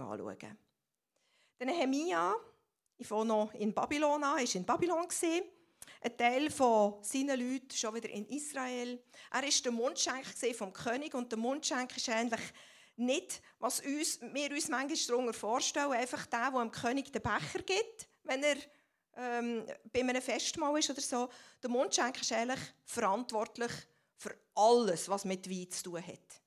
anschauen. Der Nehemia, ich fange noch in Babylon war in Babylon. Ein Teil von seinen Leuten schon wieder in Israel. Er war der Mundschenk vom König und der Mundschenk ist eigentlich nicht, was uns, wir uns manchmal darunter vorstellen, einfach der, der dem König den Becher gibt, wenn er ähm, bei einem Festmahl ist oder so. Der Mundschenk ist eigentlich verantwortlich für alles, was mit Wein zu tun hat.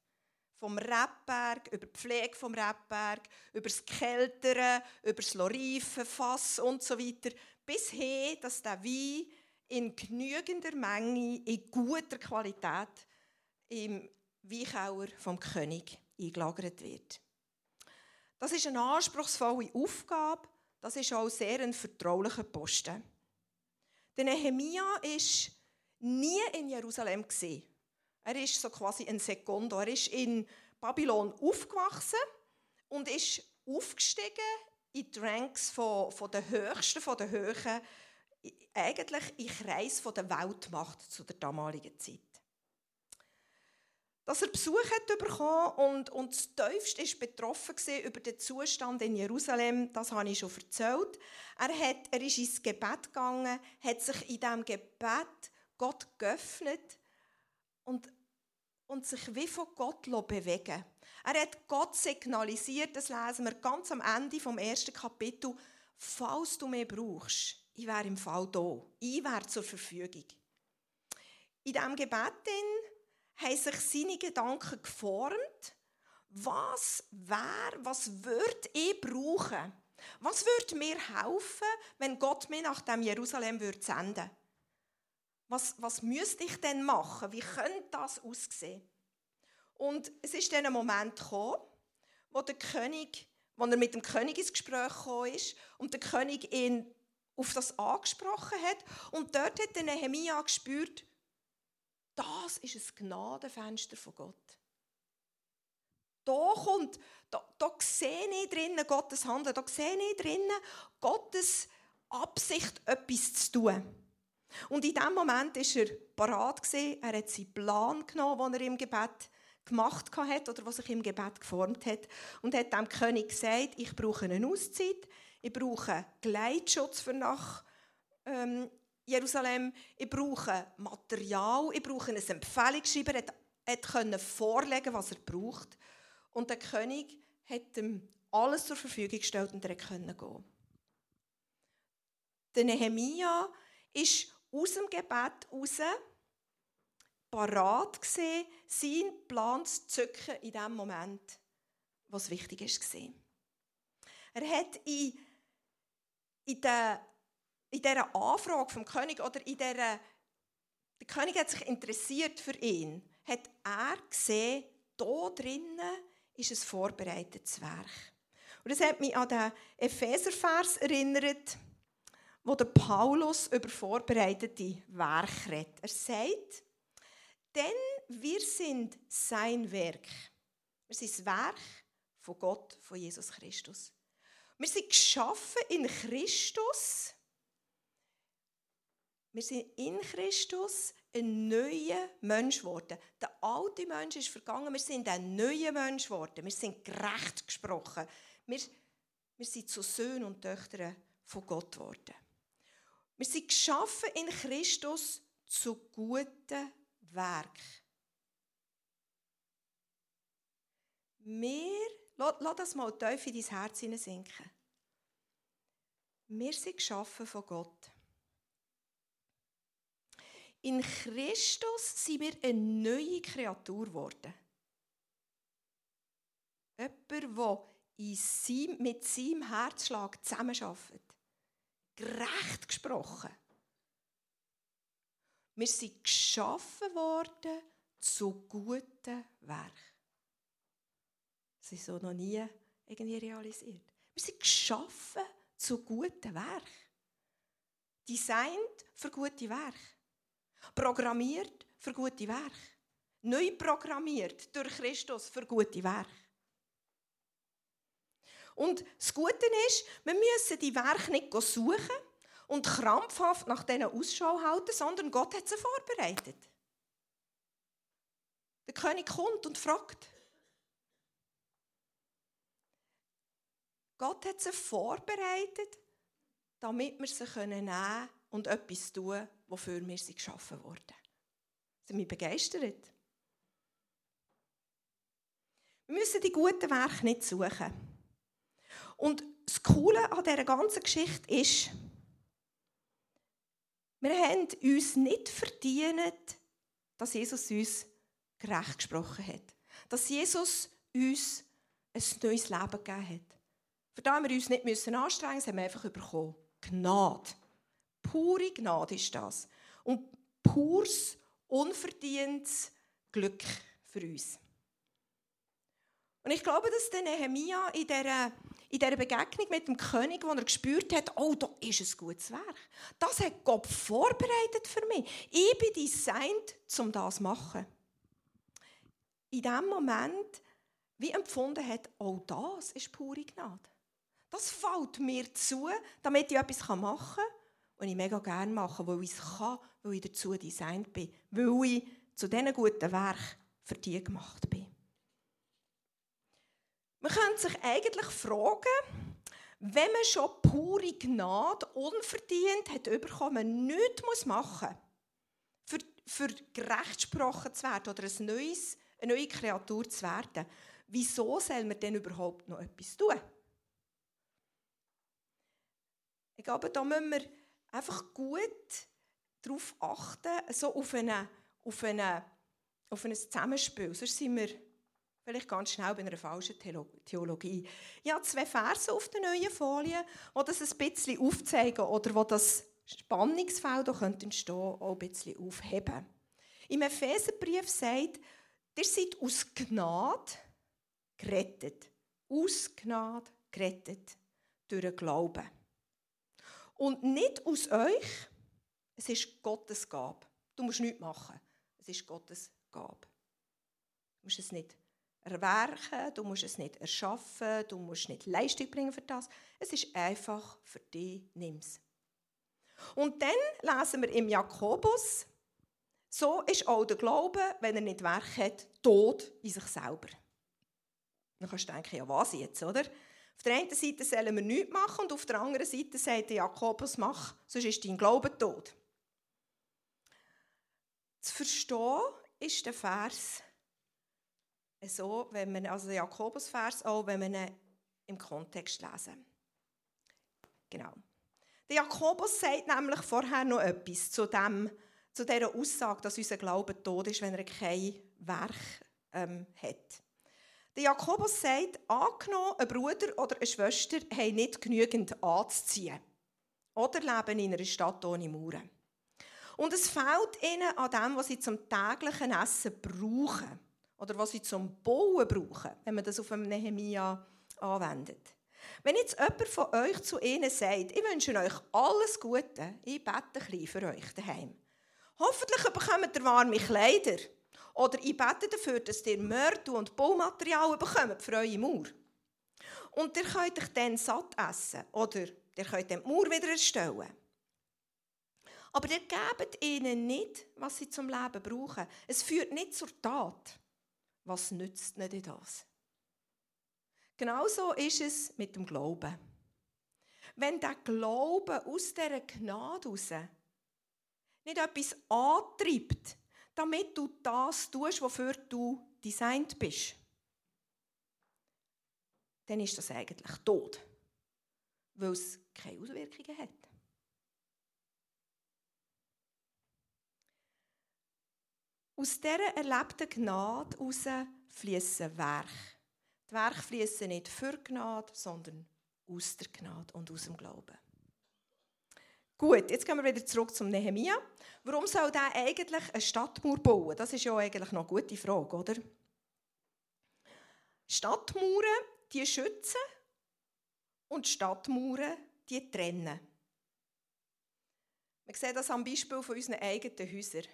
Vom Rebberg, über die Pflege vom Rebberg, über das Kälteren, über das Lorifen, Fass und so weiter, bis hin, dass der Wein in genügender Menge, in guter Qualität im Weinkauer vom König eingelagert wird. Das ist eine anspruchsvolle Aufgabe, das ist auch sehr ein vertraulicher Posten. Der Nehemia war nie in Jerusalem. Er ist so quasi ein Sekundo. Er ist in Babylon aufgewachsen und ist aufgestiegen in die Ranks von, von den Höchsten, von den Höhen, eigentlich im Kreis der Weltmacht zu der damaligen Zeit dass er Besuch hat bekommen und, und das Teufste ist betroffen über den Zustand in Jerusalem, das habe ich schon erzählt. Er, hat, er ist ins Gebet gegangen, hat sich in diesem Gebet Gott geöffnet und, und sich wie von Gott bewegen Er hat Gott signalisiert, das lesen wir ganz am Ende vom ersten Kapitel, falls du mich brauchst, ich wäre im Fall da, ich wäre zur Verfügung. In diesem Gebet haben sich seine Gedanken geformt. Was wäre, was würde ich brauchen? Was würde mir helfen, wenn Gott mich nach dem Jerusalem würde senden was, was müsste ich denn machen? Wie könnte das aussehen? Und es ist dann ein Moment gekommen, wo der König, wo er mit dem König ins Gespräch gekommen ist und der König ihn auf das angesprochen hat. Und dort hat der Nehemia gespürt, das ist ein Gnadenfenster von Gott. Da kommt, da, da sehe ich drinnen Gottes Handeln, da sehe ich drinnen Gottes Absicht, etwas zu tun. Und in diesem Moment war er parat. Er hat seinen Plan genommen, den er im Gebet gemacht hat oder was sich im Gebet geformt hat. Und hat dem König gesagt, ich brauche eine Auszeit, ich brauche Gleitschutz für nach ähm, Jerusalem, ich brauche Material, ich brauche ein Empfehlungsschreiber, er, er konnte vorlegen, was er braucht. Und der König hat ihm alles zur Verfügung gestellt und er konnte gehen. Der Nehemia ist aus dem Gebet heraus parat gesehen, seinen Plan zu zücken in dem Moment, was wichtig war. Er hat in, in den in dieser Anfrage vom König oder in dieser, der König hat sich interessiert für ihn, hat er gesehen, da drinnen ist ein vorbereitetes Werk. Und das hat mich an den Epheservers erinnert, wo der Paulus über vorbereitete Werke redet. Er sagt, denn wir sind sein Werk. Wir sind das Werk von Gott, von Jesus Christus. Wir sind geschaffen in Christus wir sind in Christus ein neuer Mensch geworden. Der alte Mensch ist vergangen, wir sind ein neuer Mensch geworden. Wir sind gerecht gesprochen. Wir, wir sind zu Söhnen und Töchtern von Gott geworden. Wir sind geschaffen in Christus zu guten Werk. Wir, lass, das mal tief in dein Herz sinken. Wir sind geschaffen von Gott. In Christus sind wir eine neue Kreatur geworden. Jemand, der mit seinem Herzschlag zusammenarbeitet. Gerecht gesprochen. Wir sind geschaffen worden zu guten Werken. Das ist so noch nie irgendwie realisiert. Wir sind geschaffen zu guten Werken. Designt für gute Werke. Programmiert für gute Werke. Neu programmiert durch Christus für gute Werke. Und das Gute ist, wir müssen die Werke nicht suchen und krampfhaft nach denen Ausschau halten, sondern Gott hat sie vorbereitet. Der König kommt und fragt. Gott hat sie vorbereitet, damit wir sie nehmen können und etwas tun, wofür wir sie geschaffen wurden. Sind wir begeistert? Wir müssen die guten Werke nicht suchen. Und das Coole an dieser ganzen Geschichte ist, wir haben uns nicht verdient, dass Jesus uns gerecht gesprochen hat. Dass Jesus uns ein neues Leben gegeben hat. Für das wir uns nicht müssen anstrengen müssen, haben wir einfach bekommen. Gnade. Pure Gnade ist das. Und pures, unverdientes Glück für uns. Und ich glaube, dass der Nehemia in dieser, in dieser Begegnung mit dem König, wo er gespürt hat, oh, da ist ein gutes Werk. Das hat Gott vorbereitet für mich. Ich bin designt, um das zu machen. In dem Moment, wie empfunden hat, oh, das ist pure Gnade. Das fällt mir zu, damit ich etwas machen kann, und ich mega gerne mache, weil ich es kann, weil ich dazu designt bin, weil ich zu diesen guten Werk für die gemacht bin. Man könnte sich eigentlich fragen, wenn man schon pure Gnade unverdient hat bekommen, nichts machen muss, für, für gerecht gesprochen zu werden oder ein neues, eine neue Kreatur zu werden, wieso soll man denn überhaupt noch etwas tun? Ich glaube, da müssen wir einfach gut darauf achten, so auf, eine, auf, eine, auf ein Zusammenspiel. Sonst sind wir vielleicht ganz schnell bei einer falschen Theologie. Ich habe zwei Verse auf der neuen Folie, die das ein bisschen aufzeigen oder wo das Spannungsfeld auch entstehen auch ein bisschen aufheben. Im Epheserbrief sagt, ihr seid aus Gnade gerettet. Aus Gnade gerettet. Durch den Glauben. Und nicht aus euch, es ist Gottes Gabe. Du musst nichts machen. Es ist Gottes Gabe. Du musst es nicht erwerken, du musst es nicht erschaffen, du musst nicht Leistung bringen für das. Es ist einfach für dich, nimm es. Und dann lesen wir im Jakobus, so ist auch der Glaube, wenn er nicht Werk hat, tot in sich selber. Dann kannst du denken, ja was jetzt, oder? Auf der einen Seite sollen wir nichts machen und auf der anderen Seite sagt Jakobus, mach, sonst ist dein Glaube tot. Zu verstehen ist der Vers so, wenn man, also Jakobusvers auch, wenn man ihn im Kontext lesen. Genau. Der Jakobus sagt nämlich vorher noch etwas zu, dem, zu dieser Aussage, dass unser Glaube tot ist, wenn er kein Werk ähm, hat. Der Jakobus sagt, angenommen, ein Bruder oder eine Schwester haben nicht genügend anzuziehen oder leben in einer Stadt ohne Mauern. Und es fehlt ihnen an dem, was sie zum täglichen Essen brauchen oder was sie zum Bauen brauchen, wenn man das auf einem Nehemia anwendet. Wenn jetzt jemand von euch zu ihnen sagt, ich wünsche euch alles Gute, ich bete ein bisschen für euch daheim. Hoffentlich bekommt ihr warme Kleider. Oder ich bete dafür, dass ihr Mörtel und Baumaterial bekommt für eure Mauer. Und ihr könnt euch dann satt essen. Oder ihr könnt dann die Mauer wieder erstellen. Aber ihr gebt ihnen nicht, was sie zum Leben brauchen. Es führt nicht zur Tat was nützt nicht das? Genauso ist es mit dem Glauben. Wenn der Glaube aus dieser Gnade heraus nicht etwas antreibt, damit du das tust, wofür du designt bist, dann ist das eigentlich tot, weil es keine Auswirkungen hat. Aus dieser erlebten Gnade heraus fließen Werke. Die Werke fließen nicht für Gnade, sondern aus der Gnade und aus dem Glauben. Gut, jetzt gehen wir wieder zurück zum Nehemia. Warum soll der eigentlich eine Stadtmauer bauen? Das ist ja eigentlich noch eine gute Frage, oder? Stadtmauern, die schützen und Stadtmauern, die trennen. Wir sehen das am Beispiel von unseren eigenen Häusern.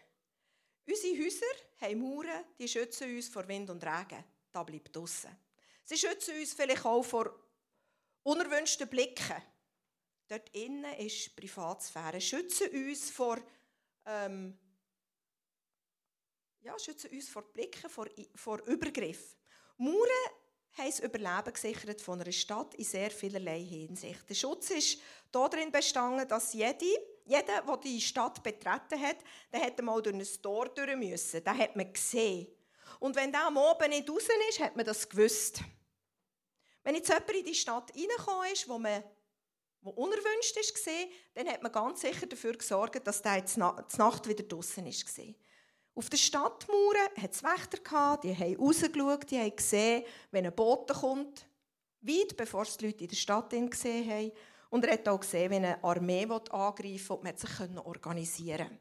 Unsere Häuser haben Mauern, die schützen uns vor Wind und Regen. Da bleibt draussen. Sie schützen uns vielleicht auch vor unerwünschten Blicken. Dort innen ist Privatsphäre. Schützen uns vor, ähm, ja, schützen uns vor Blicken, vor, vor Übergriff. Mauern haben das Überleben gesichert von einer Stadt in sehr vielerlei Hinsicht. Der Schutz ist darin bestanden, dass jede, jeder, der die Stadt betreten hat, der hätte mal durch ein Tor durch müssen. Den hat man gesehen. Und wenn der am Oben nicht raus ist, hat man das gewusst. Wenn jetzt jemand in die Stadt reingekommen ist, wo man wo unerwünscht war, dann hat man ganz sicher dafür gesorgt, dass der jetzt Nacht wieder draußen war. Auf der Stadtmauer hat es Wächter, die haben rausgeschaut, die haben gesehen, wenn ein Bote kommt, weit bevor es die Leute in der Stadt gesehen haben. Und er hat auch gesehen, wenn eine Armee angreifen will, und man sich organisieren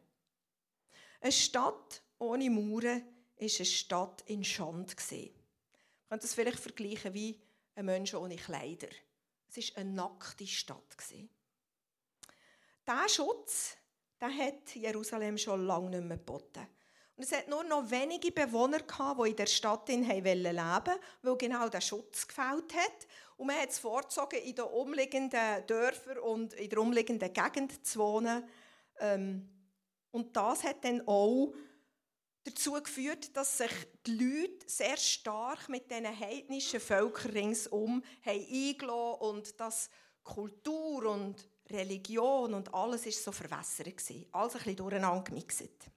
Eine Stadt ohne Mauern ist eine Stadt in Schand. Man könnte das vielleicht vergleichen wie ein Mensch ohne Kleider. Es war eine nackte Stadt. Diesen Schutz den hat Jerusalem schon lange nicht mehr geboten. Und es hat nur noch wenige Bewohner gehabt, die in der Stadt leben wollten, weil genau der Schutz gefällt hat. Und man hat es vorgezogen, in den umliegenden Dörfern und in der umliegenden Gegend zu wohnen. Ähm, und das hat dann auch dazu geführt, dass sich die Leute sehr stark mit diesen heidnischen Völkern ringsum eingeladen und dass Kultur und Religion und alles ist so verwässert war. Alles ein bisschen durcheinander gemixt.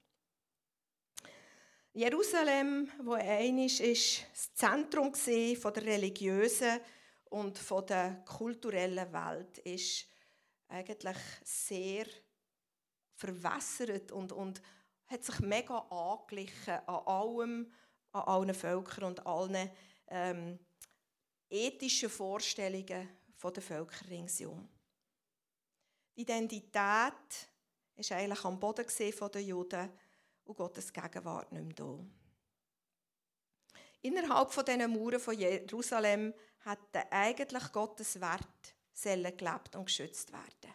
Jerusalem, wo einisch ist das Zentrum von der religiösen und von der kulturellen Welt, ist eigentlich sehr verwässert und, und hat sich mega angeglichen an allem, an allen Völkern und allen ähm, ethischen Vorstellungen der Völker ringsum. Die Identität war eigentlich am Boden der Juden und Gottes Gegenwart nicht mehr da. Innerhalb von diesen Mauern von Jerusalem hätte eigentlich Gottes Wert gelebt und geschützt werden.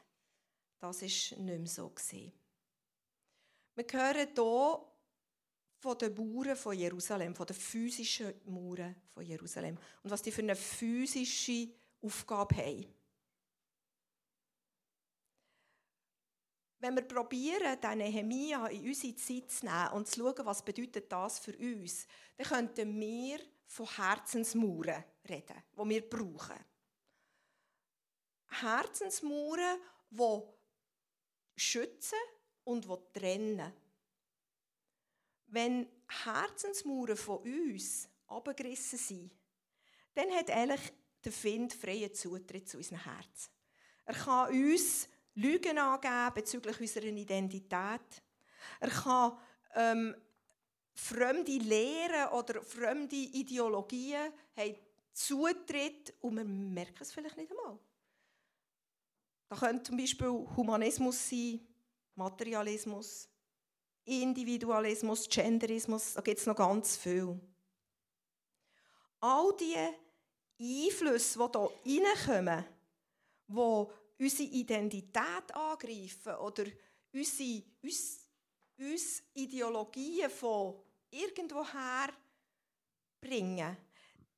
Das ist nicht mehr so. Wir hören hier von den Mauern von Jerusalem, von den physischen Mauern von Jerusalem und was die für eine physische Aufgabe haben. Wenn wir probieren, den Nehemia in unsere Zeit zu nehmen und zu schauen, was bedeutet das für uns, dann könnten wir von Herzensmauern reden, die wir brauchen. Herzensmauern, die schützen und die trennen. Wenn Herzensmauern von uns abgerissen sind, dann hat eigentlich der Find freien Zutritt zu unserem Herz. Er kann uns Lügen angeben bezüglich unserer Identität. Er kann ähm, fremde Lehren oder fremde Ideologien haben Zutritt und wir merken es vielleicht nicht einmal. Da könnte zum Beispiel Humanismus sein, Materialismus, Individualismus, Genderismus, da gibt es noch ganz viel. All diese Einflüsse, die hier reinkommen, die unsere Identität angreifen oder unsere, uns, uns Ideologien von irgendwoher bringen,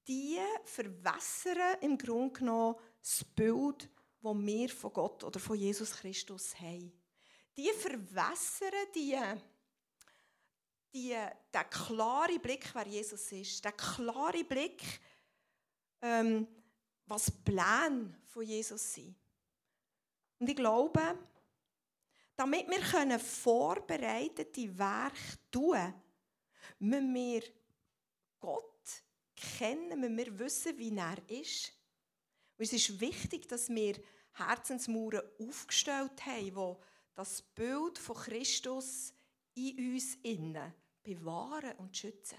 die verwässern im Grunde genommen das Bild, das wir von Gott oder von Jesus Christus haben. Die verwässern die, die, den klaren Blick, wer Jesus ist, den klaren Blick, ähm, was die Pläne von Jesus sind. Und ich glaube, damit wir können vorbereitete Werke tun müssen wir Gott kennen, müssen wir wissen, wie er ist. Und es ist wichtig, dass wir Herzensmauern aufgestellt haben, wo das Bild von Christus in uns innen bewahren und schützen.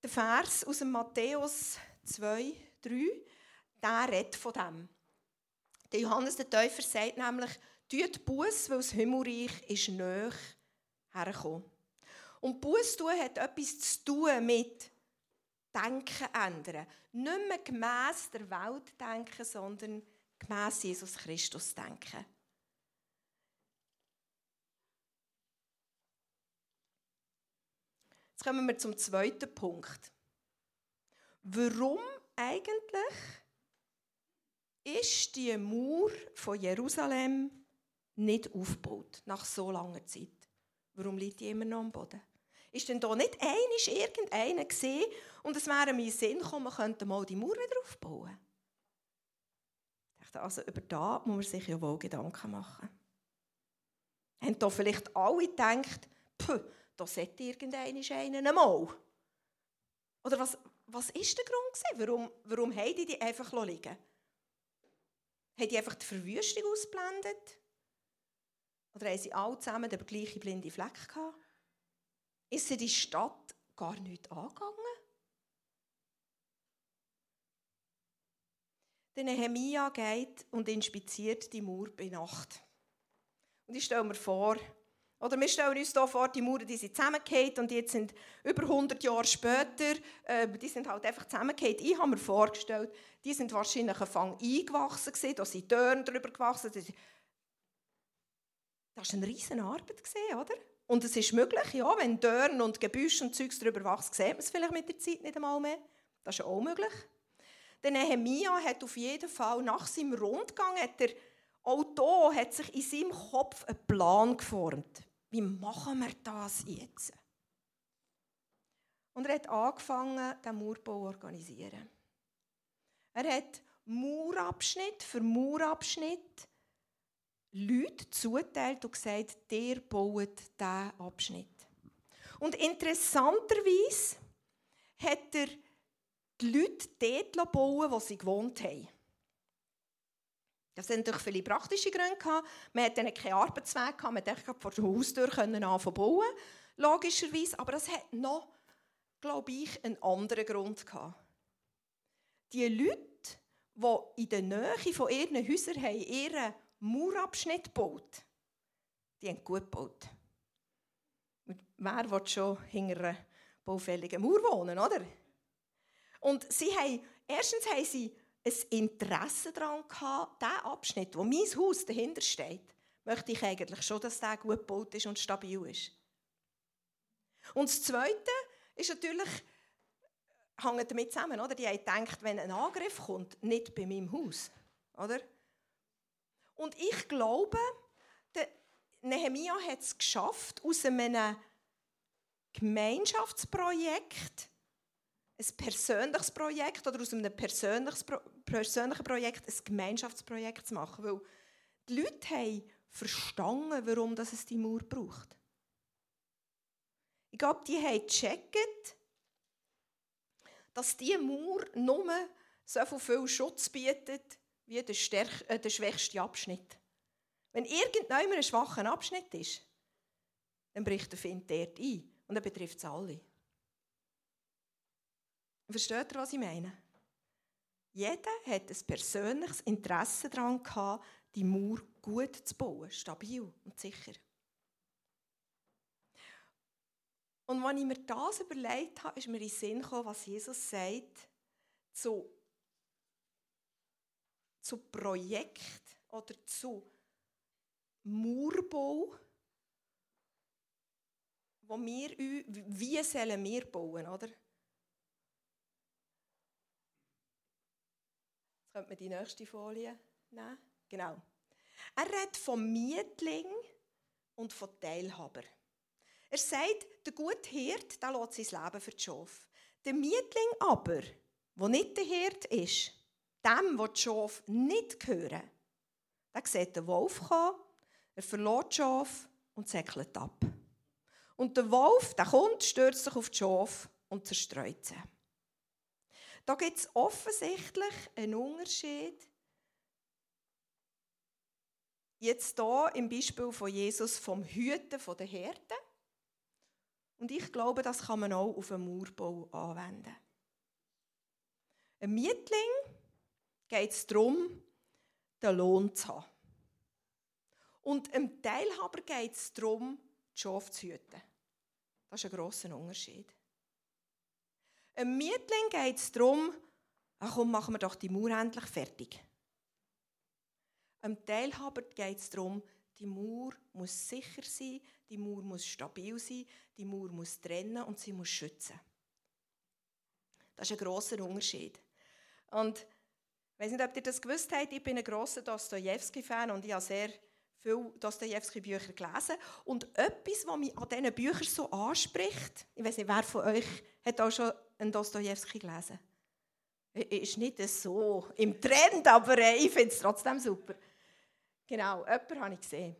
Der Vers aus dem Matthäus 2, 3 der redet von dem. Der Johannes der Täufer sagt nämlich, tut Buß, weil das Himmelreich ist näher hergekommen. Und Buß tun hat etwas zu tun mit Denken ändern. Nicht mehr gemäss der Welt denken, sondern gemäss Jesus Christus denken. Jetzt kommen wir zum zweiten Punkt. Warum eigentlich ist die Mauer von Jerusalem nicht aufgebaut nach so langer Zeit. Warum liegt die immer noch am Boden? Ist denn da nicht einisch irgendeiner gesehen und es wäre mir Sinn gekommen, man könnte mal die Mauer wieder aufbauen? Ich dachte, also über da muss man sich ja wohl Gedanken machen. Haben da vielleicht alle gedacht, da sollte irgendeiner einen einmal. Oder was, was ist der Grund gewesen? Warum, warum haben die die einfach liegen Haben die einfach die Verwüstung ausgeblendet? Oder haben sie alle zusammen den gleichen blinden Fleck gehabt? Ist sie die Stadt gar nicht angegangen? Der Nehemia geht und inspiziert die Mauer bei Nacht. Und ich stelle mir vor, oder wir stellen uns hier vor, die Mauern die sind zusammengefallen und jetzt sind über 100 Jahre später, äh, die sind halt einfach zusammengefallen. Ich habe mir vorgestellt, die sind wahrscheinlich ein Fang eingewachsen gewesen, da sind Dörner drüber gewachsen. Das war eine riesige Arbeit, gewesen, oder? Und es ist möglich, ja, wenn Dörner und Gebüsch und Zeugs drüber wachsen, sieht man es vielleicht mit der Zeit nicht einmal mehr. Das ist auch möglich. Der Nehemia hat auf jeden Fall nach seinem Rundgang, hat er, auch hier hat sich in seinem Kopf ein Plan geformt. Wie machen wir das jetzt? Und er hat angefangen, den Mauerbau zu organisieren. Er hat Mauerabschnitt für Mauerabschnitt Leute zuteilt und gesagt, der baut diesen Abschnitt. Und interessanterweise hat er die Leute dort bauen, wo sie gewohnt haben. Das sind natürlich viele praktische Gründe. Gehabt. Man hatte dann keinen Arbeitsweg, gehabt. man konnte vor der Haustür anfangen bauen, logischerweise. Aber es hat noch, glaube ich, einen anderen Grund. Gehabt. Die Leute, die in der Nähe von ihren Häusern haben, ihren Mauerabschnitt gebaut die haben gut gebaut. wer will schon hinter einer baufälligen Mauer wohnen, oder? Und sie haben, erstens haben sie ein Interesse daran gehabt, diesen Abschnitt, wo mein Haus dahinter steht, möchte ich eigentlich schon, dass der gut gebaut ist und stabil ist. Und das Zweite ist natürlich, hängt damit zusammen, oder? Die haben gedacht, wenn ein Angriff kommt, nicht bei meinem Haus, oder? Und ich glaube, der Nehemia hat es geschafft, aus einem Gemeinschaftsprojekt ein persönliches Projekt oder aus einem persönlichen Projekt ein Gemeinschaftsprojekt zu machen. Weil die Leute haben verstanden, warum es die Mauer braucht. Ich glaube, die haben gecheckt, dass diese Mauer nur so viel Schutz bietet, wie der, stärk, äh, der schwächste Abschnitt. Wenn irgendjemand ein schwacher Abschnitt ist, dann bricht der Find dort ein. Und dann betrifft es alle. Versteht ihr, was ich meine? Jeder hat ein persönliches Interesse daran die Mauer gut zu bauen, stabil und sicher. Und als ich mir das überlegt habe, ist mir in den Sinn gekommen, was Jesus sagt zu, zu Projekt oder zu Mauerbau, wo wir, wie sollen wir bauen, oder? Könnte man die nächste Folie nehmen? Genau. Er redet vom Mietling und von Teilhaber. Er sagt, der gute Hirt, der lässt sein Leben für die Schafe. Der Mietling aber, der nicht der Hirt ist, dem, der die Schafe nicht gehören, der sieht den Wolf kommen, er verlässt die Schafe und säckelt ab. Und der Wolf, der kommt, stürzt sich auf die Schafe und zerstreut sie. Da gibt es offensichtlich einen Unterschied. Jetzt hier im Beispiel von Jesus vom Hüten der Härte. Und ich glaube, das kann man auch auf einen Mauerbau anwenden. Ein Mietling geht es darum, den Lohn zu haben. Und einem Teilhaber geht es darum, die Schafe zu hüten. Das ist ein grosser Unterschied. Ein Mietling geht es darum, ach komm, machen wir doch die Mauer endlich fertig. Einem Teilhaber geht es darum, die Mauer muss sicher sein, die Mauer muss stabil sein, die Mauer muss trennen und sie muss schützen. Das ist ein grosser Unterschied. Und ich weiß nicht, ob ihr das gewusst habt, ich bin ein grosser Dostoevsky-Fan und ich habe sehr viele Dostoevsky-Bücher gelesen. Und etwas, was mich an diesen Büchern so anspricht, ich weiß nicht, wer von euch hat auch schon einen Dostoevsky gelesen? Ist nicht so im Trend, aber äh, ich finde es trotzdem super. Genau, jemanden habe ich gesehen.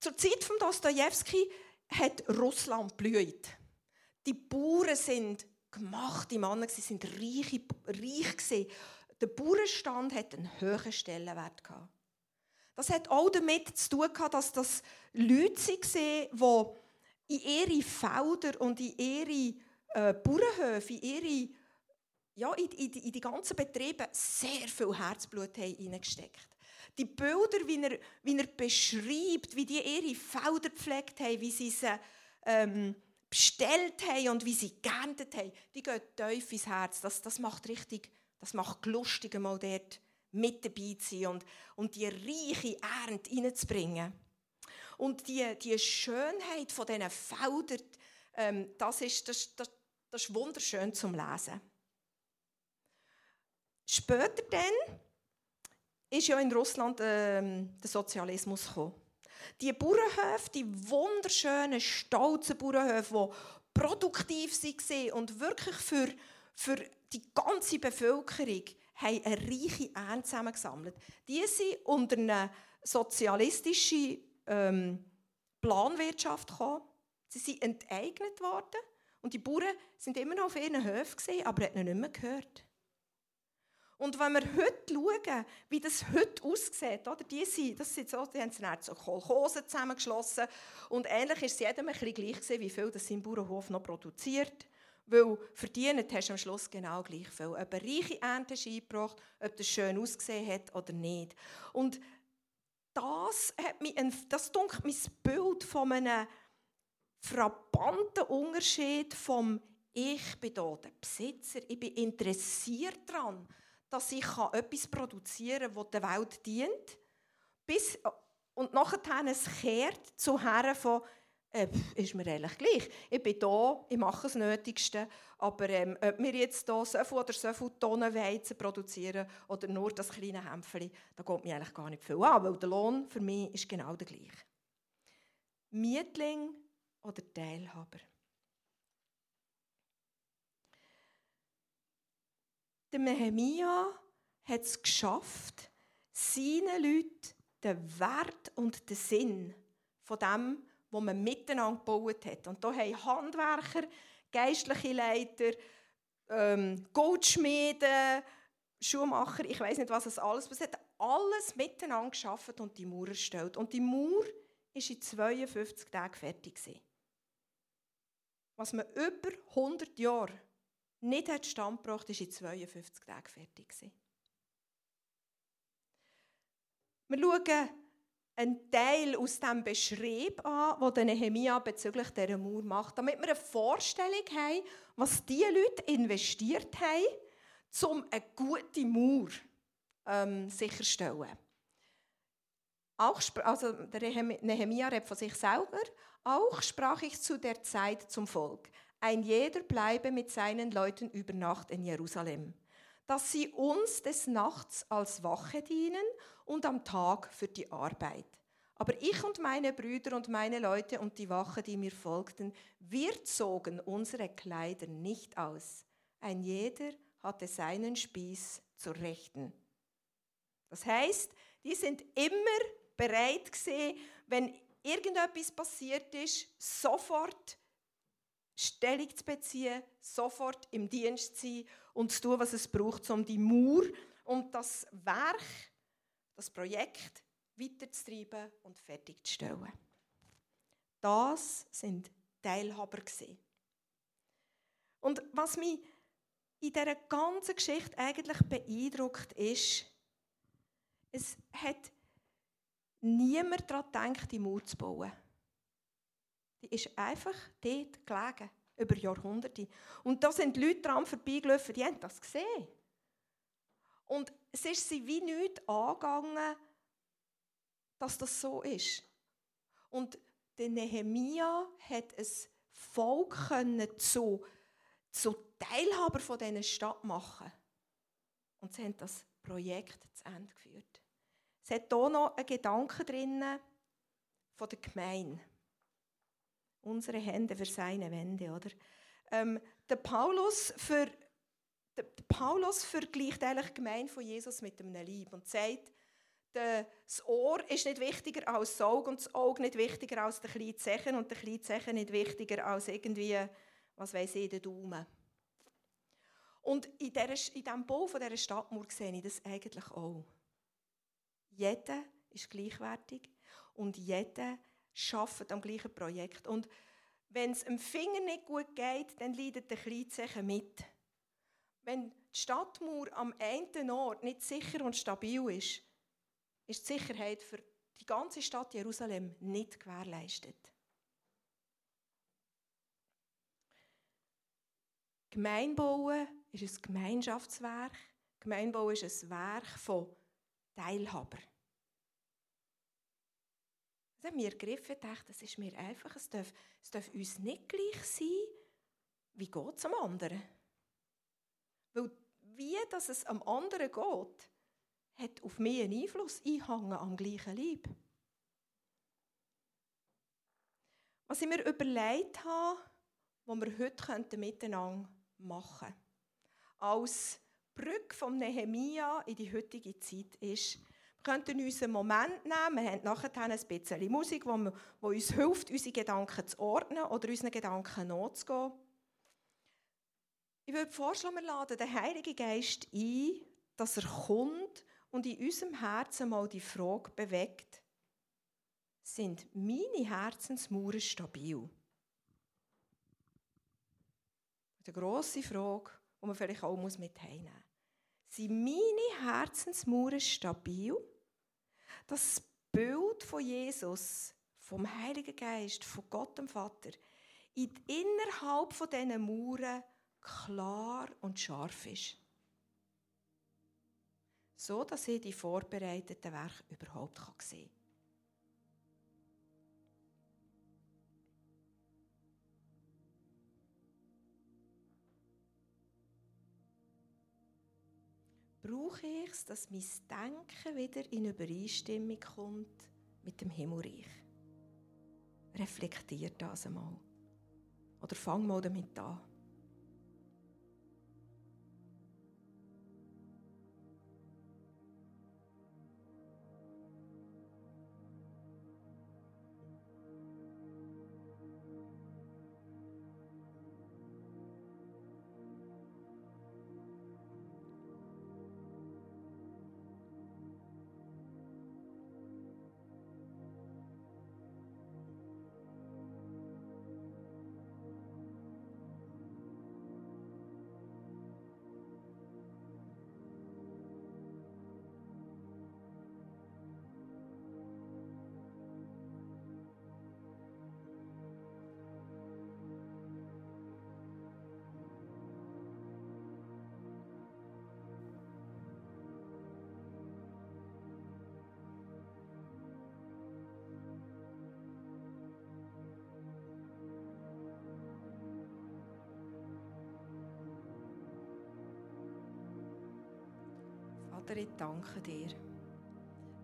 Zur Zeit von Dostoevsky hat Russland blüht. Die Bauern sind gemachte Männer, sie sind reich, reich Der Bauernstand hat einen hohen Stellenwert gehabt. Das hat auch damit zu tun gehabt, dass das Leute waren, die in ihre Felder und in ihre äh, Bauernhöfe, in ihre ja, in, in, in, die ganzen Betriebe sehr viel Herzblut hineingesteckt haben. Die Bilder, wie er, wie er beschreibt, wie die ihre Felder gepflegt haben, wie sie sie ähm, bestellt haben und wie sie geerntet haben, die gehen tief ins Herz. Das, das macht richtig, das macht lustig, mal dort mit dabei zu sein und, und die reiche Ernte reinzubringen. Und die, die Schönheit von diesen Feldern, ähm, das, ist, das, das, das ist wunderschön zum Lesen. Später dann ist ja in Russland ähm, der Sozialismus gekommen. Die Bauernhöfe, die wunderschönen, stolzen Bauernhöfe, die produktiv waren und wirklich für, für die ganze Bevölkerung haben eine reiche Ernte zusammengesammelt. Die sind unter eine sozialistische ähm, Planwirtschaft gekommen. Sie sind enteignet worden und die Bauern sind immer noch auf ihren Höfen, aber hat nicht mehr gehört. Und wenn wir heute schauen, wie das heute aussieht, oder, die, sind, das sind so, die haben dann so Kolchosen zusammengeschlossen und ähnlich ist es jedem ein bisschen gleich gewesen, wie viel das sein Bauernhof noch produziert. Weil verdient hast du am Schluss genau gleich viel. Ob eine reiche Ernte eingebracht, ob das schön ausgesehen hat oder nicht. Und das hat mich, das dunkelt mein Bild von einem frappanten Unterschied vom ich bin hier der Besitzer, ich bin interessiert daran, dass ich etwas produzieren kann, das der Welt dient. Bis, und nachher es kehrt zu Herren von, äh, ist mir eigentlich gleich. Ich bin da, ich mache das Nötigste, aber ähm, ob wir jetzt hier so viel oder so viele Tonnen Weizen produzieren oder nur das kleine Hämpfchen, da geht mir eigentlich gar nicht viel an, weil der Lohn für mich ist genau der gleiche. Mietling oder Teilhaber. Der Nehemia hat es geschafft, seinen Leuten den Wert und den Sinn von dem, was man miteinander gebaut hat. Und da haben Handwerker, geistliche Leiter, ähm, Goldschmiede, Schuhmacher, ich weiß nicht, was es alles, was hat alles miteinander geschafft und die Mauer erstellt. Und die Mauer ist in 52 Tagen fertig Was man über 100 Jahre nicht hat Stand gebracht, ist in 52 Tagen fertig Wir schauen einen Teil aus dem Beschrieb an, den Nehemia bezüglich dieser Mauer macht, damit wir eine Vorstellung haben, was diese Leute investiert haben, um eine gute Mauer ähm, sicherzustellen. Auch, also der Nehemia redet von sich selber. Auch sprach ich zu der Zeit zum Volk ein jeder bleibe mit seinen Leuten über Nacht in Jerusalem, dass sie uns des Nachts als Wache dienen und am Tag für die Arbeit. Aber ich und meine Brüder und meine Leute und die Wache, die mir folgten, wir zogen unsere Kleider nicht aus. Ein jeder hatte seinen Spieß zur Rechten. Das heißt, die sind immer bereit gewesen, wenn irgendetwas passiert ist, sofort Stellung zu beziehen, sofort im Dienst zu sein und zu tun, was es braucht, um die Mauer und das Werk, das Projekt weiterzutreiben und fertigzustellen. Das sind Teilhaber. Und was mich in dieser ganzen Geschichte eigentlich beeindruckt ist, es hat niemand daran gedacht, die Mauer zu bauen die ist einfach dort gelegen, über Jahrhunderte. Und da sind Leute dran vorbeigelaufen, die haben das gesehen. Und es ist sie wie nichts angegangen, dass das so ist. Und der Nehemia hat es Volk können zu, zu Teilhaber von dieser Stadt machen. Und sie haben das Projekt zu Ende geführt. Es hat hier noch einen Gedanken drin von der Gemeinde. Unsere Hände für seine Wände, oder? Ähm, der Paulus für der Paulus vergleicht eigentlich die Gemeinde von Jesus mit einem Lieb und sagt, das Ohr ist nicht wichtiger als das Auge und das Auge nicht wichtiger als der kleine Zechen und der kleine Zechen nicht wichtiger als irgendwie, was weiß ich, der Daumen. Und in, dieser, in diesem Bau von dieser Stadtmauer sehe ich das eigentlich auch. Jeder ist gleichwertig und jeder arbeitet am gleichen Projekt. Und wenn es dem Finger nicht gut geht, dann leidet der Kleinzechen mit. Wenn die Stadtmauer am einen Ort nicht sicher und stabil ist, ist die Sicherheit für die ganze Stadt Jerusalem nicht gewährleistet. Gemeinbauen ist ein Gemeinschaftswerk. Gemeinbau ist ein Werk von Teilhaber. Das haben wir gegriffen und das ist mir einfach, es darf, es darf uns nicht gleich sein, wie geht es am anderen. Weil wie dass es am anderen geht, hat auf mich einen Einfluss, einhängen am gleichen Leib. Was ich mir überlegt habe, was wir heute miteinander machen könnten, als Brücke vom Nehemia in die heutige Zeit ist, könnten uns einen Moment nehmen, wir haben nachher ein bisschen Musik, die uns hilft, unsere Gedanken zu ordnen oder unseren Gedanken nachzugehen. Ich würde vorschlagen, wir laden den Heiligen Geist ein, dass er kommt und in unserem Herzen mal die Frage bewegt, sind meine Herzensmauern stabil? Die grosse Frage, die man vielleicht auch mit heimnehmen muss. Sind meine Herzensmauern stabil? Das Bild von Jesus, vom Heiligen Geist, von Gott dem Vater, in innerhalb von diesen Mauern klar und scharf ist so dass ich die vorbereiteten Werke überhaupt sehen kann. Brauche ich es, dass mein Denken wieder in Übereinstimmung kommt mit dem Himmelreich. Reflektiert das einmal. Oder fang mal damit an. Vater, ich danke dir,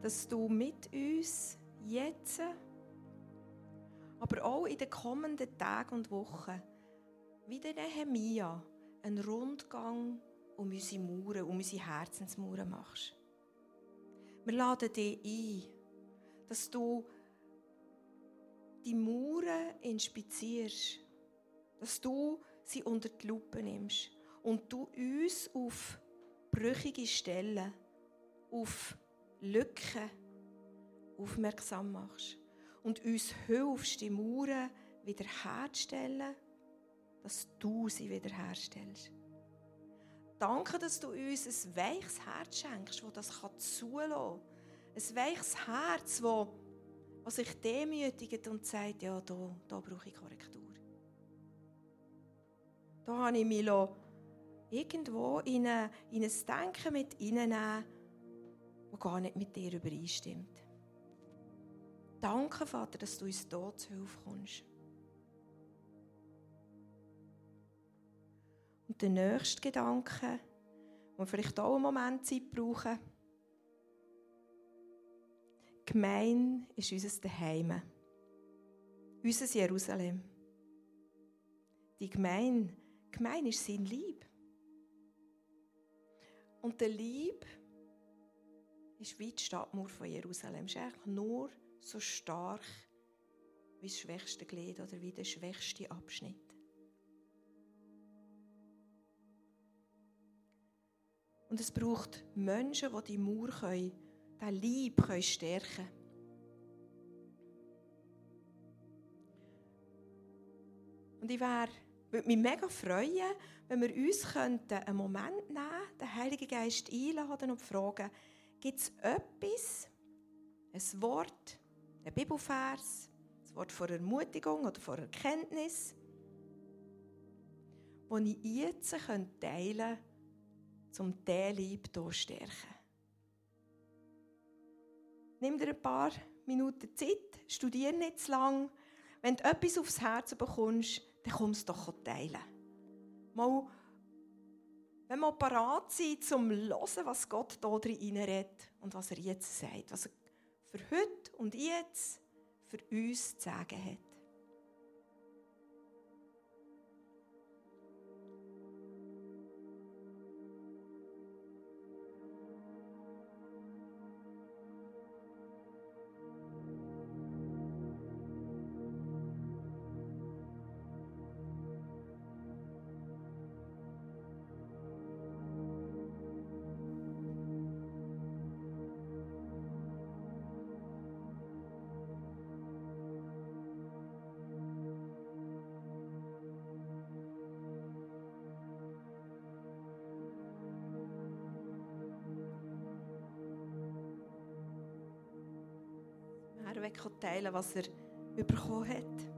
dass du mit uns jetzt, aber auch in den kommenden Tagen und Wochen, wie der Nehemia, einen Rundgang um unsere Mauern, um unsere Herzensmauern machst. Wir laden dich ein, dass du die Mauern inspizierst, dass du sie unter die Lupe nimmst und du uns auf brüchige Stellen, auf Lücken aufmerksam machst und uns hilfst, die Mauern wiederherzustellen, dass du sie wiederherstellst. Danke, dass du uns ein weiches Herz schenkst, das das zulassen kann. Ein weiches Herz, das sich demütigt und sagt, ja, da, da brauche ich Korrektur. Da habe ich mich irgendwo in, eine, in ein Denken mit hineinnehmen, das gar nicht mit dir übereinstimmt. Danke, Vater, dass du uns hier zu Hilfe kommst. Und der nächste Gedanke, wo wir vielleicht auch einen Moment Zeit brauchen, Gemeinde ist unser Daheim. Unser Jerusalem. Die Gemeinde, Gemeinde ist sein Lieb. Und der Lieb ist wie die Stadtmauer von Jerusalem. Ist eigentlich nur so stark wie das schwächste Glied oder wie der schwächste Abschnitt. Und es braucht Menschen, die die Mauer können, diesen Lieb können stärken können. Und ich wäre, würde mich mega freuen, wenn wir uns einen Moment nehmen den Heiligen Geist einladen und fragen, gibt es etwas, ein Wort, ein Bibelvers, ein Wort von Ermutigung oder von Erkenntnis, das ich jetzt teilen könnte, um diesen Lieb zu stärken. Nimm dir ein paar Minuten Zeit, studiere nicht zu lang. Wenn du etwas aufs Herz bekommst, dann komm es doch teilen. Mal, wenn wir parat sind, zum zu hören, was Gott hier drin redet und was er jetzt sagt, was er für heute und jetzt für uns zu sagen hat. Teilen was er bekommen hat.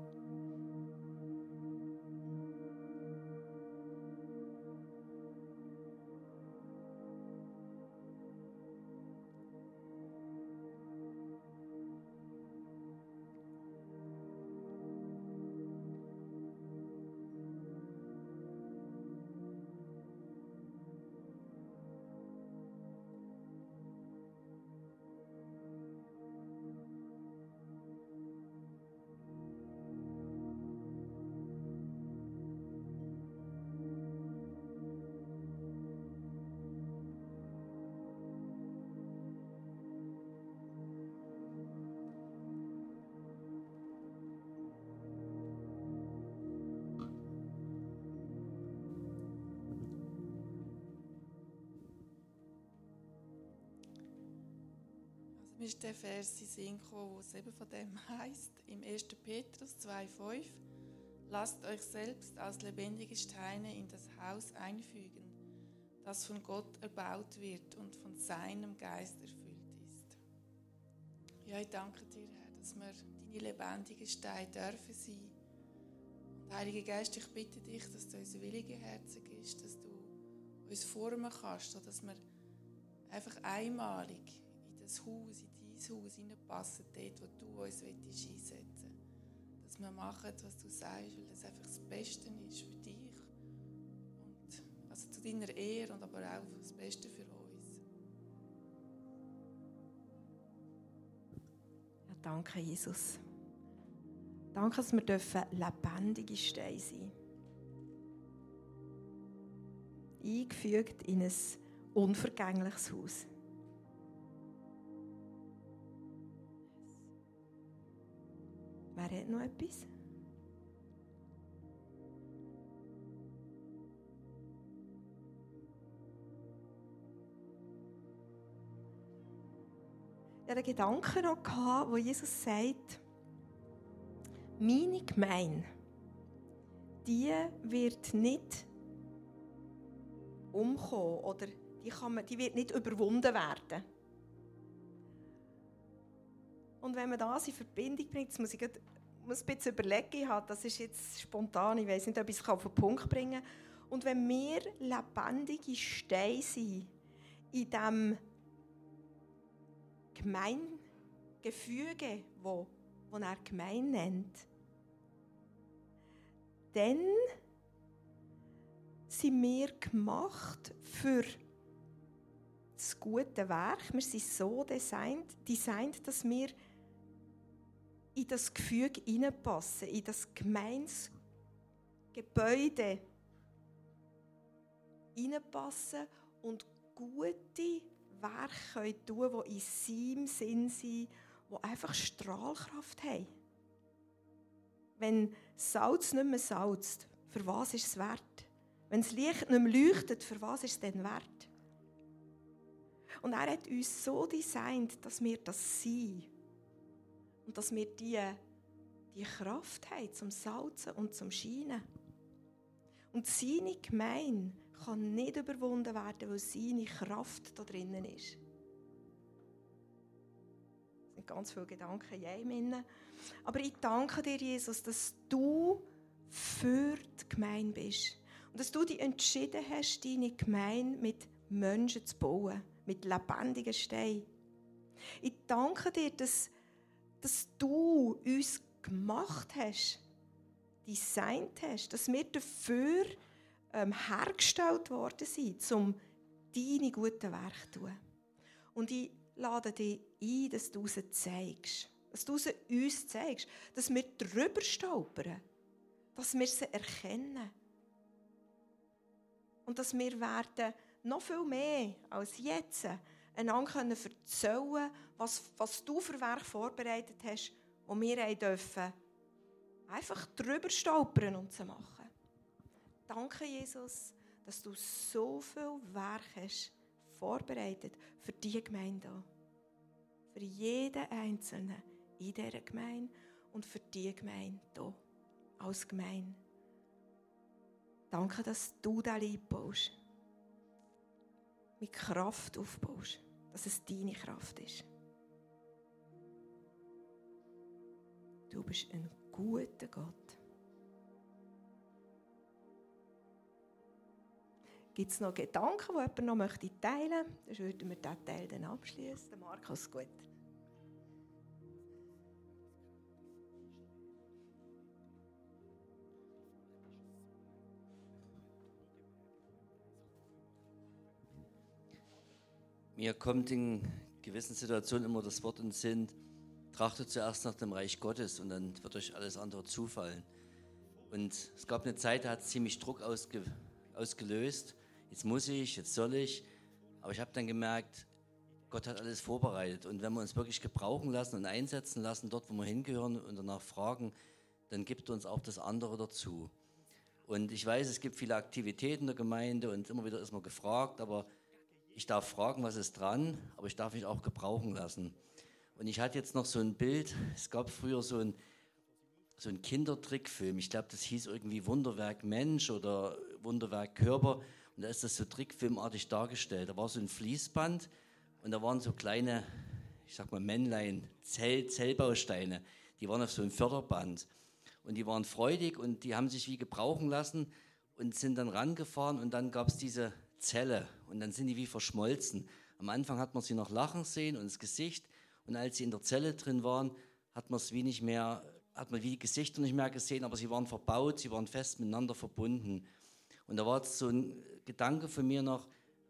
Der Vers in Sinn gekommen, es eben von dem heißt im 1. Petrus 2,5 Lasst euch selbst als lebendige Steine in das Haus einfügen, das von Gott erbaut wird und von seinem Geist erfüllt ist. Ja, ich danke dir, Herr, dass wir deine lebendigen Steine dürfen sein. Und Heiliger Geist, ich bitte dich, dass du uns willige Herzen gibst, dass du uns formen kannst, dass wir einfach einmalig in das Haus, in dein Haus hineinpassen, dort, wo du uns einsetzen willst. Dass wir machen, was du sagst, weil das einfach das Beste ist für dich. Und also zu deiner Ehre und aber auch das Beste für uns. Ja, danke, Jesus. Danke, dass wir dürfen lebendige Steine sein Eingefügt in ein unvergängliches Haus. Wer hat noch etwas? Hatte einen Gedanken noch, wo Jesus sagt, meine Gemeinde, die wird nicht umkommen oder die, kann man, die wird nicht überwunden werden. Und wenn man das in Verbindung bringt, das muss ich muss ein bisschen überlegen, habe, das ist jetzt spontan, ich weiß nicht, ob ich es auf den Punkt bringen kann. Und wenn wir lebendige Steine sind in diesem Gemeingefüge, wo, wo er gemein nennt, dann sind wir gemacht für das gute Werk. Wir sind so designt, designt dass wir in das Gefüge hineinpassen, in das Gemeinsgebäude hineinpassen und gute Werke tun können, die in seinem Sinn sind, die einfach Strahlkraft haben. Wenn Salz nicht mehr salzt, für was ist es wert? Wenn das Licht nicht mehr leuchtet, für was ist es denn wert? Und er hat uns so designt, dass wir das sind. Und dass wir die, die Kraft haben zum Salzen und zum Scheinen. Und seine Gemeinde kann nicht überwunden werden, weil seine Kraft da drinnen ist. Es sind ganz viele Gedanken in einem. Aber ich danke dir, Jesus, dass du für die Gemeinde bist. Und dass du dich entschieden hast, deine Gemeinde mit Menschen zu bauen, mit lebendigen Steinen. Ich danke dir, dass, dass du uns gemacht hast, designt hast, dass wir dafür ähm, hergestellt worden sind, um deine guten Werke zu tun. Und ich lade dich ein, dass du sie zeigst. Dass du sie uns zeigst. Dass wir drüber stolpern. Dass wir sie erkennen. Und dass wir werden noch viel mehr als jetzt einander können erzählen was, was du für Werk vorbereitet hast, wo wir dürfen einfach drüber stolpern und sie machen. Danke, Jesus, dass du so viel Werk hast vorbereitet für diese Gemeinde. Für jeden Einzelnen in dieser Gemeinde und für die Gemeinde hier als Gemeinde. Danke, dass du da Lieb baust. Mit Kraft aufbaust. Dass es deine Kraft ist. Du bist ein guter Gott. Gibt es noch Gedanken, die jemand noch teilen möchte? Dann würden wir diesen Teil dann abschließen. Markus, gut. Mir kommt in gewissen Situationen immer das Wort in den Sinn, trachtet zuerst nach dem Reich Gottes und dann wird euch alles andere zufallen. Und es gab eine Zeit, da hat es ziemlich Druck ausge, ausgelöst jetzt muss ich, jetzt soll ich. Aber ich habe dann gemerkt, Gott hat alles vorbereitet. Und wenn wir uns wirklich gebrauchen lassen und einsetzen lassen, dort, wo wir hingehören und danach fragen, dann gibt uns auch das andere dazu. Und ich weiß, es gibt viele Aktivitäten in der Gemeinde und immer wieder ist man gefragt, aber ich darf fragen, was ist dran, aber ich darf mich auch gebrauchen lassen. Und ich hatte jetzt noch so ein Bild, es gab früher so ein, so ein Kindertrickfilm, ich glaube, das hieß irgendwie Wunderwerk Mensch oder Wunderwerk Körper. Und da ist das so trickfilmartig dargestellt. Da war so ein Fließband und da waren so kleine, ich sag mal Männlein, Zell, Zellbausteine. Die waren auf so einem Förderband. Und die waren freudig und die haben sich wie gebrauchen lassen und sind dann rangefahren und dann gab es diese Zelle und dann sind die wie verschmolzen. Am Anfang hat man sie noch lachen sehen und das Gesicht und als sie in der Zelle drin waren, hat man es wie nicht mehr, hat man wie die Gesichter nicht mehr gesehen, aber sie waren verbaut, sie waren fest miteinander verbunden. Und da war jetzt so ein Gedanke von mir noch,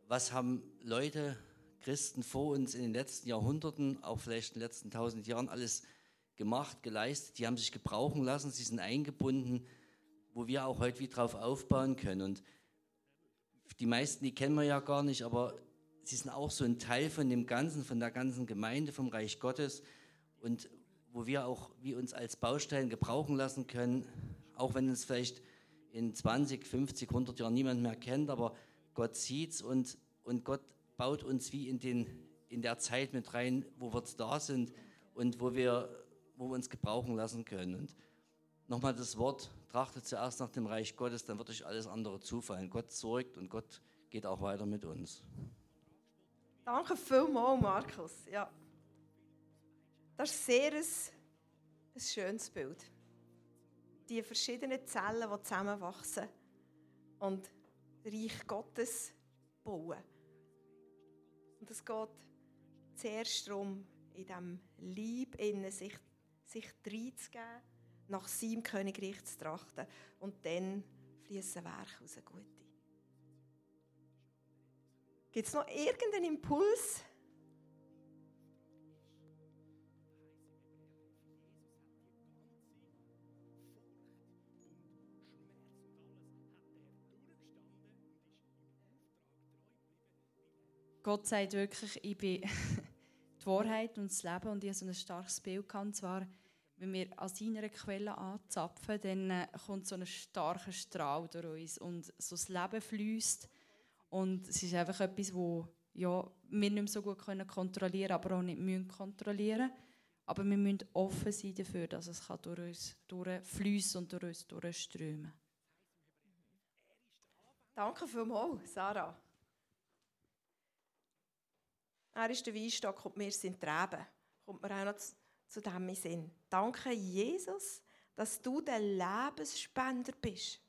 was haben Leute, Christen vor uns in den letzten Jahrhunderten, auch vielleicht in den letzten tausend Jahren alles gemacht, geleistet, die haben sich gebrauchen lassen, sie sind eingebunden, wo wir auch heute wieder drauf aufbauen können. Und die meisten, die kennen wir ja gar nicht, aber sie sind auch so ein Teil von dem Ganzen, von der ganzen Gemeinde, vom Reich Gottes und wo wir auch, wie uns als Baustein gebrauchen lassen können, auch wenn es vielleicht in 20, 50, 100 Jahren niemand mehr kennt, aber Gott sieht's und, und Gott baut uns wie in, den, in der Zeit mit rein, wo wir da sind und wo wir, wo wir uns gebrauchen lassen können. Und nochmal das Wort, trachtet zuerst nach dem Reich Gottes, dann wird euch alles andere zufallen. Gott sorgt und Gott geht auch weiter mit uns. Danke vielmals, Markus. Ja. Das ist sehr ein, ein schönes Bild die verschiedenen Zellen, die zusammenwachsen und Reich Gottes bauen. Und es geht zuerst darum, in diesem innen sich, sich reinzugeben, nach seinem Königreich zu trachten. Und dann fließen Werke aus, gute. Gibt es noch irgendeinen Impuls? Gott sagt wirklich, ich bin die Wahrheit und das Leben und ich habe so ein starkes Bild gehabt, und zwar, wenn wir an seiner Quelle anzapfen, dann äh, kommt so ein starker Strahl durch uns und so das Leben fließt und es ist einfach etwas, wo ja, wir nicht mehr so gut können kontrollieren aber auch nicht müssen kontrollieren aber wir müssen offen sein dafür, dass es kann durch uns durchfließen und durch uns durchströmen Danke vielmals, Sarah. Er ist der Weinstock und wir sind die Reben. Kommt mir auch noch zu, zu dem in Sinn. Danke, Jesus, dass du der Lebensspender bist.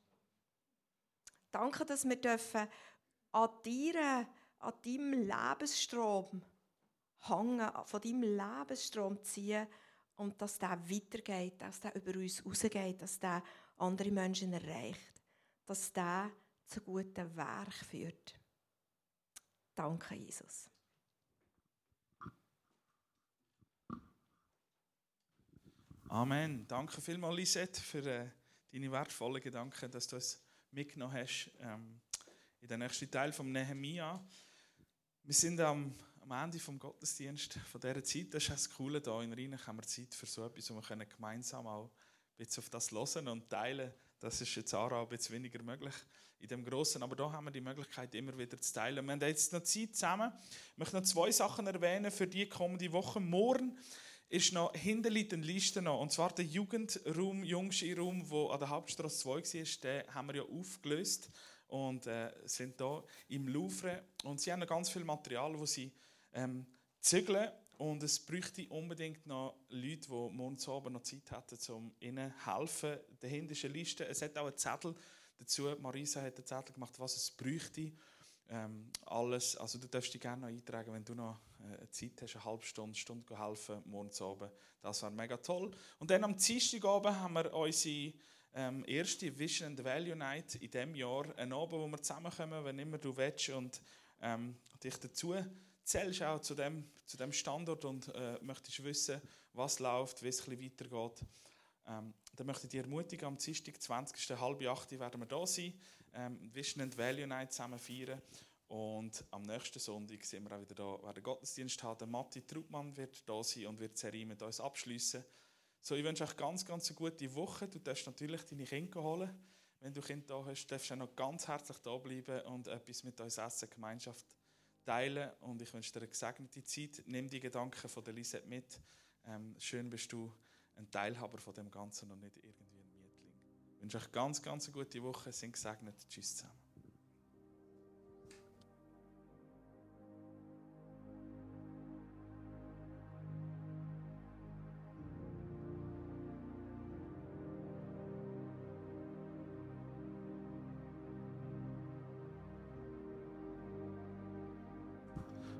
Danke, dass wir dürfen an, dir, an deinem Lebensstrom hängen, von deinem Lebensstrom ziehen und dass der weitergeht, dass der über uns rausgeht, dass der andere Menschen erreicht, dass der zu guten Werk führt. Danke, Jesus. Amen. Danke vielmals, Lisette, für äh, deine wertvollen Gedanken, dass du es mitgenommen hast ähm, in den nächsten Teil vom Nehemia. Wir sind am, am Ende vom Gottesdienst von dieser Zeit. Das ist das Coole da. In Rhein haben wir Zeit für so etwas, wo wir können gemeinsam auch ein bisschen auf das hören und teilen. Das ist jetzt auch ein bisschen weniger möglich in dem Großen, aber da haben wir die Möglichkeit, immer wieder zu teilen. Wir haben jetzt noch Zeit zusammen. Ich möchte noch zwei Sachen erwähnen für die kommende Woche. Morgen ist noch hinter eine Liste noch. Und zwar der Jugendraum, Jungski-Raum, der an der Hauptstraße 2 war, den haben wir ja aufgelöst und äh, sind da im Louvre. Und sie haben noch ganz viel Material, wo sie ähm, zügeln. Und es bräuchte unbedingt noch Leute, die morgens Abend noch Zeit hätten, um ihnen zu helfen. Dahinter ist eine Liste. Es hat auch einen Zettel dazu. Marisa hat einen Zettel gemacht, was es bräuchte. Ähm, alles, also du darfst dich gerne noch eintragen, wenn du noch äh, Zeit hast, eine halbe Stunde, Stunde helfen, morgens oben. Das wäre mega toll. Und dann am Dienstagabend haben wir unsere ähm, erste Vision and Value Night in diesem Jahr. Ein Abend, wo wir zusammenkommen, wenn immer du willst und ähm, dich dazu zählst auch zu dem, zu dem Standort und äh, möchtest wissen, was läuft, wie es ein weitergeht. Ähm, dann möchte ich dich ermutigen, am Dienstag, 20. halb acht werden wir da sein ähm, Vision and Value Night zusammen feiern. Und am nächsten Sonntag sind wir auch wieder da, werden Gottesdienst haben. Matti Trautmann wird da sein und wird die Serie mit uns abschließen. So, ich wünsche euch ganz, ganz eine gute Woche. Du darfst natürlich deine Kinder holen. Wenn du Kinder da hast, darfst du auch noch ganz herzlich da bleiben und etwas mit uns essen, Gemeinschaft teilen. Und ich wünsche dir eine gesegnete Zeit. Nimm die Gedanken von der Lisette mit. Ähm, schön bist du ein Teilhaber von dem Ganzen und nicht irgendwie wünsche euch ganz, ganz eine gute Woche. Sind gesegnet. Tschüss zusammen.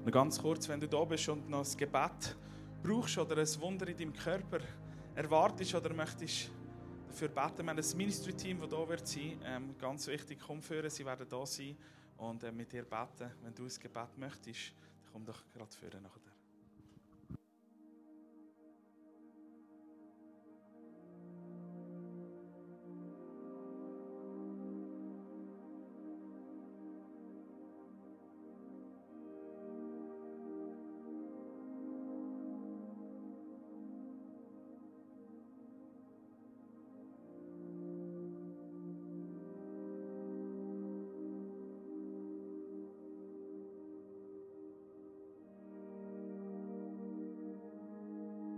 Noch ganz kurz, wenn du da bist und noch ein Gebet brauchst oder ein Wunder in deinem Körper erwartest oder möchtest dafür beten. Wir haben ein Ministry-Team, das hier wird sein ähm, Ganz wichtig, komm führen, sie werden da sein und äh, mit dir beten. Wenn du ein Gebet möchtest, dann komm doch gerade führen nachher.